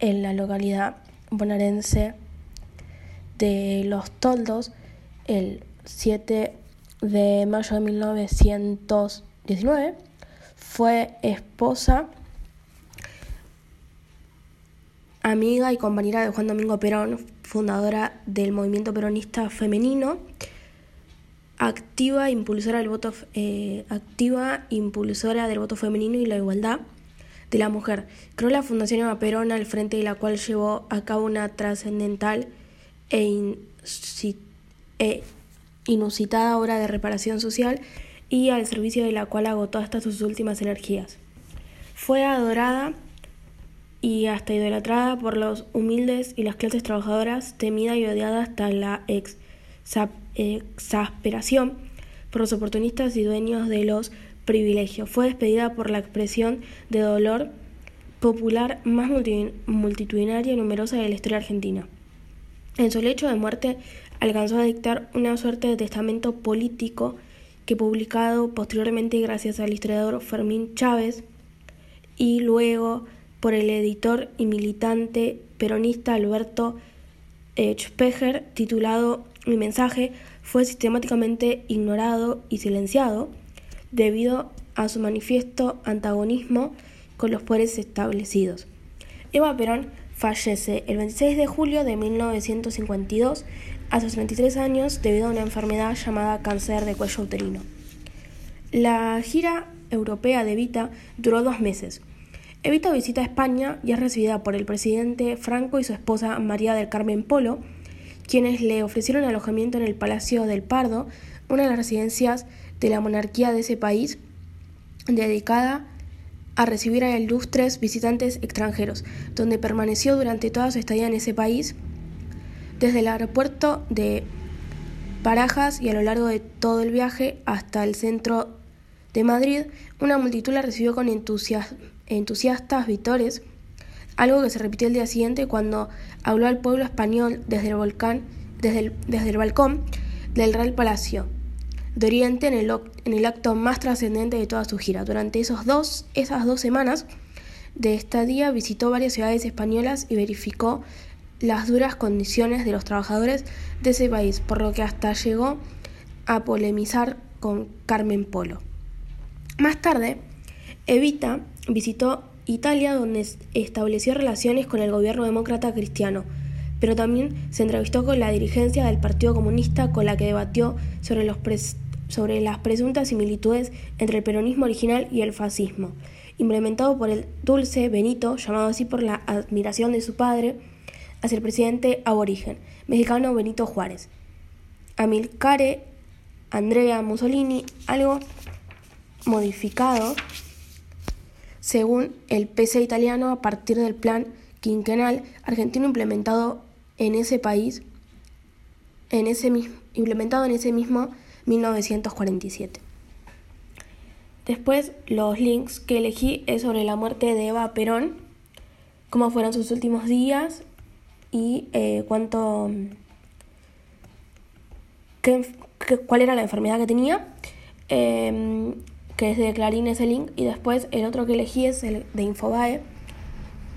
en la localidad bonaerense de Los Toldos el 7 de mayo de 1919. Fue esposa, amiga y compañera de Juan Domingo Perón, fundadora del movimiento peronista femenino, activa impulsora del voto eh, activa impulsora del voto femenino y la igualdad de la mujer. Creó la Fundación Eva Perón al frente de la cual llevó a cabo una trascendental e, e, inusitada obra de reparación social y al servicio de la cual agotó hasta sus últimas energías. Fue adorada y hasta idolatrada por los humildes y las clases trabajadoras, temida y odiada hasta la exasperación por los oportunistas y dueños de los privilegios. Fue despedida por la expresión de dolor popular más multitudinaria y numerosa de la historia argentina. En su lecho de muerte alcanzó a dictar una suerte de testamento político que publicado posteriormente gracias al historiador Fermín Chávez y luego por el editor y militante peronista Alberto Specher, titulado Mi mensaje, fue sistemáticamente ignorado y silenciado debido a su manifiesto antagonismo con los poderes establecidos. Eva Perón fallece el 26 de julio de 1952 a sus 33 años debido a una enfermedad llamada cáncer de cuello uterino. La gira europea de Evita duró dos meses. Evita visita España y es recibida por el presidente Franco y su esposa María del Carmen Polo, quienes le ofrecieron alojamiento en el Palacio del Pardo, una de las residencias de la monarquía de ese país, dedicada a recibir a ilustres visitantes extranjeros, donde permaneció durante toda su estadía en ese país, desde el aeropuerto de Barajas y a lo largo de todo el viaje hasta el centro de Madrid, una multitud la recibió con entusiastas vitores, algo que se repitió el día siguiente cuando habló al pueblo español desde el volcán, desde el balcón del Real Palacio de Oriente en el, acto más trascendente de toda su gira. Durante esos dos, esas dos semanas de estadía visitó varias ciudades españolas y verificó las duras condiciones de los trabajadores de ese país, por lo que hasta llegó a polemizar con Carmen Polo. Más tarde, Evita visitó Italia donde estableció relaciones con el gobierno demócrata cristiano, pero también se entrevistó con la dirigencia del Partido Comunista con la que debatió sobre, los sobre las presuntas similitudes entre el peronismo original y el fascismo, implementado por el dulce Benito, llamado así por la admiración de su padre, hacia el presidente aborigen, mexicano Benito Juárez. Amilcare Andrea Mussolini, algo modificado según el PC italiano a partir del plan quinquenal argentino implementado en ese país, en ese mismo, implementado en ese mismo 1947. Después, los links que elegí es sobre la muerte de Eva Perón, cómo fueron sus últimos días y eh, cuánto, cuál era la enfermedad que tenía, em, que es de Clarín ese link, y después el otro que elegí es el de Infobae,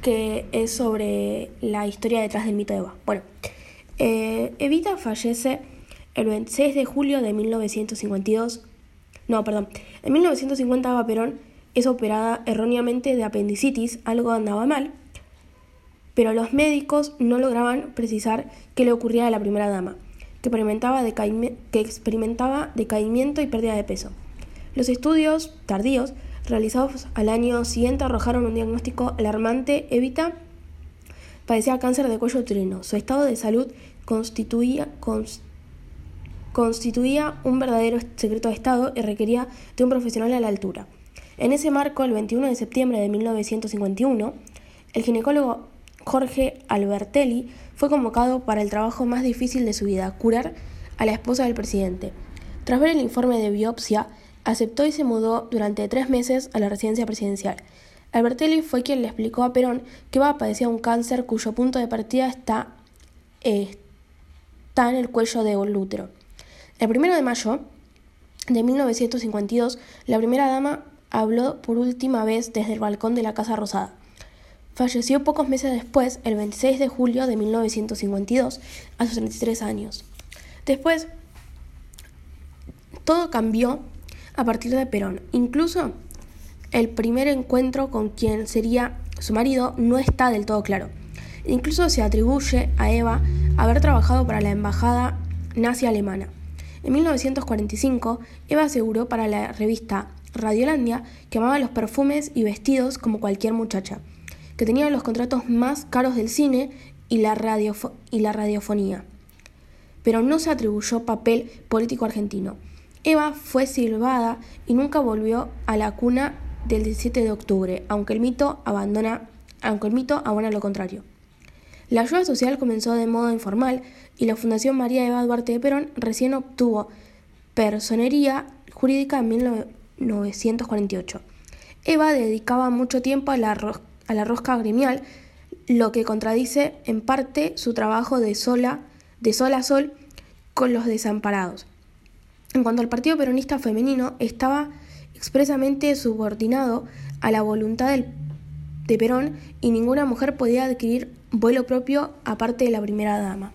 que es sobre la historia detrás del mito de Eva. Bueno, eh, Evita fallece el 26 de julio de 1952. No, perdón. En 1950 Eva Perón es operada erróneamente de apendicitis, algo andaba mal, pero los médicos no lograban precisar qué le ocurría a la primera dama, que experimentaba, que experimentaba decaimiento y pérdida de peso. Los estudios tardíos realizados al año siguiente arrojaron un diagnóstico alarmante. Evita padecía cáncer de cuello uterino. Su estado de salud constituía, constituía un verdadero secreto de Estado y requería de un profesional a la altura. En ese marco, el 21 de septiembre de 1951, el ginecólogo Jorge Albertelli fue convocado para el trabajo más difícil de su vida, curar a la esposa del presidente. Tras ver el informe de biopsia, Aceptó y se mudó durante tres meses a la residencia presidencial. Albertelli fue quien le explicó a Perón que va a padecer un cáncer cuyo punto de partida está, está en el cuello de útero. El primero de mayo de 1952, la primera dama habló por última vez desde el balcón de la Casa Rosada. Falleció pocos meses después, el 26 de julio de 1952, a sus 33 años. Después, todo cambió a partir de Perón. Incluso el primer encuentro con quien sería su marido no está del todo claro. Incluso se atribuye a Eva haber trabajado para la embajada nazi alemana. En 1945, Eva aseguró para la revista Radiolandia que amaba los perfumes y vestidos como cualquier muchacha, que tenía los contratos más caros del cine y la, y la radiofonía. Pero no se atribuyó papel político argentino. Eva fue silbada y nunca volvió a la cuna del 17 de octubre, aunque el mito abandona, aunque el mito abona lo contrario. La ayuda social comenzó de modo informal y la Fundación María Eva Duarte de Perón recién obtuvo personería jurídica en 1948. Eva dedicaba mucho tiempo a la, a la rosca gremial, lo que contradice en parte su trabajo de sola, de sol a sol con los desamparados. En cuanto al Partido Peronista Femenino, estaba expresamente subordinado a la voluntad de Perón y ninguna mujer podía adquirir vuelo propio aparte de la primera dama.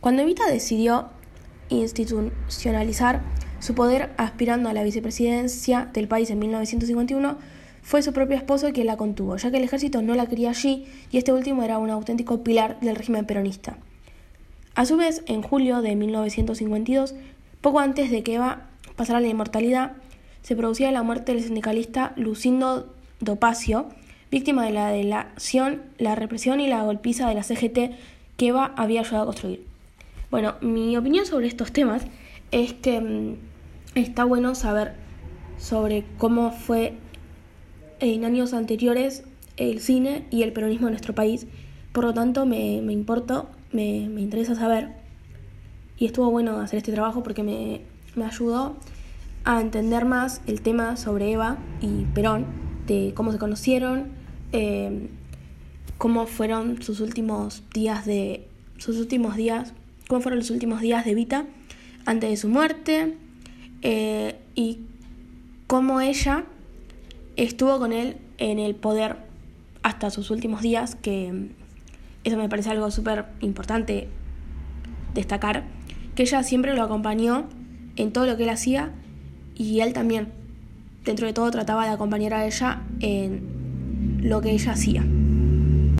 Cuando Evita decidió institucionalizar su poder aspirando a la vicepresidencia del país en 1951, fue su propio esposo quien la contuvo, ya que el ejército no la quería allí y este último era un auténtico pilar del régimen peronista. A su vez, en julio de 1952, poco antes de que Eva pasara a la inmortalidad, se producía la muerte del sindicalista Lucindo Dopacio, víctima de la delación, la represión y la golpiza de la CGT que Eva había ayudado a construir. Bueno, mi opinión sobre estos temas es que mm, está bueno saber sobre cómo fue en años anteriores el cine y el peronismo en nuestro país. Por lo tanto, me, importa, me, interesa saber. Y estuvo bueno hacer este trabajo porque me, me ayudó a entender más el tema sobre Eva y Perón, de cómo se conocieron, eh, cómo fueron sus últimos días de sus últimos días cómo fueron los últimos días de Vita antes de su muerte eh, y cómo ella estuvo con él en el poder hasta sus últimos días, que eso me parece algo súper importante destacar, que ella siempre lo acompañó en todo lo que él hacía y él también, dentro de todo, trataba de acompañar a ella en lo que ella hacía.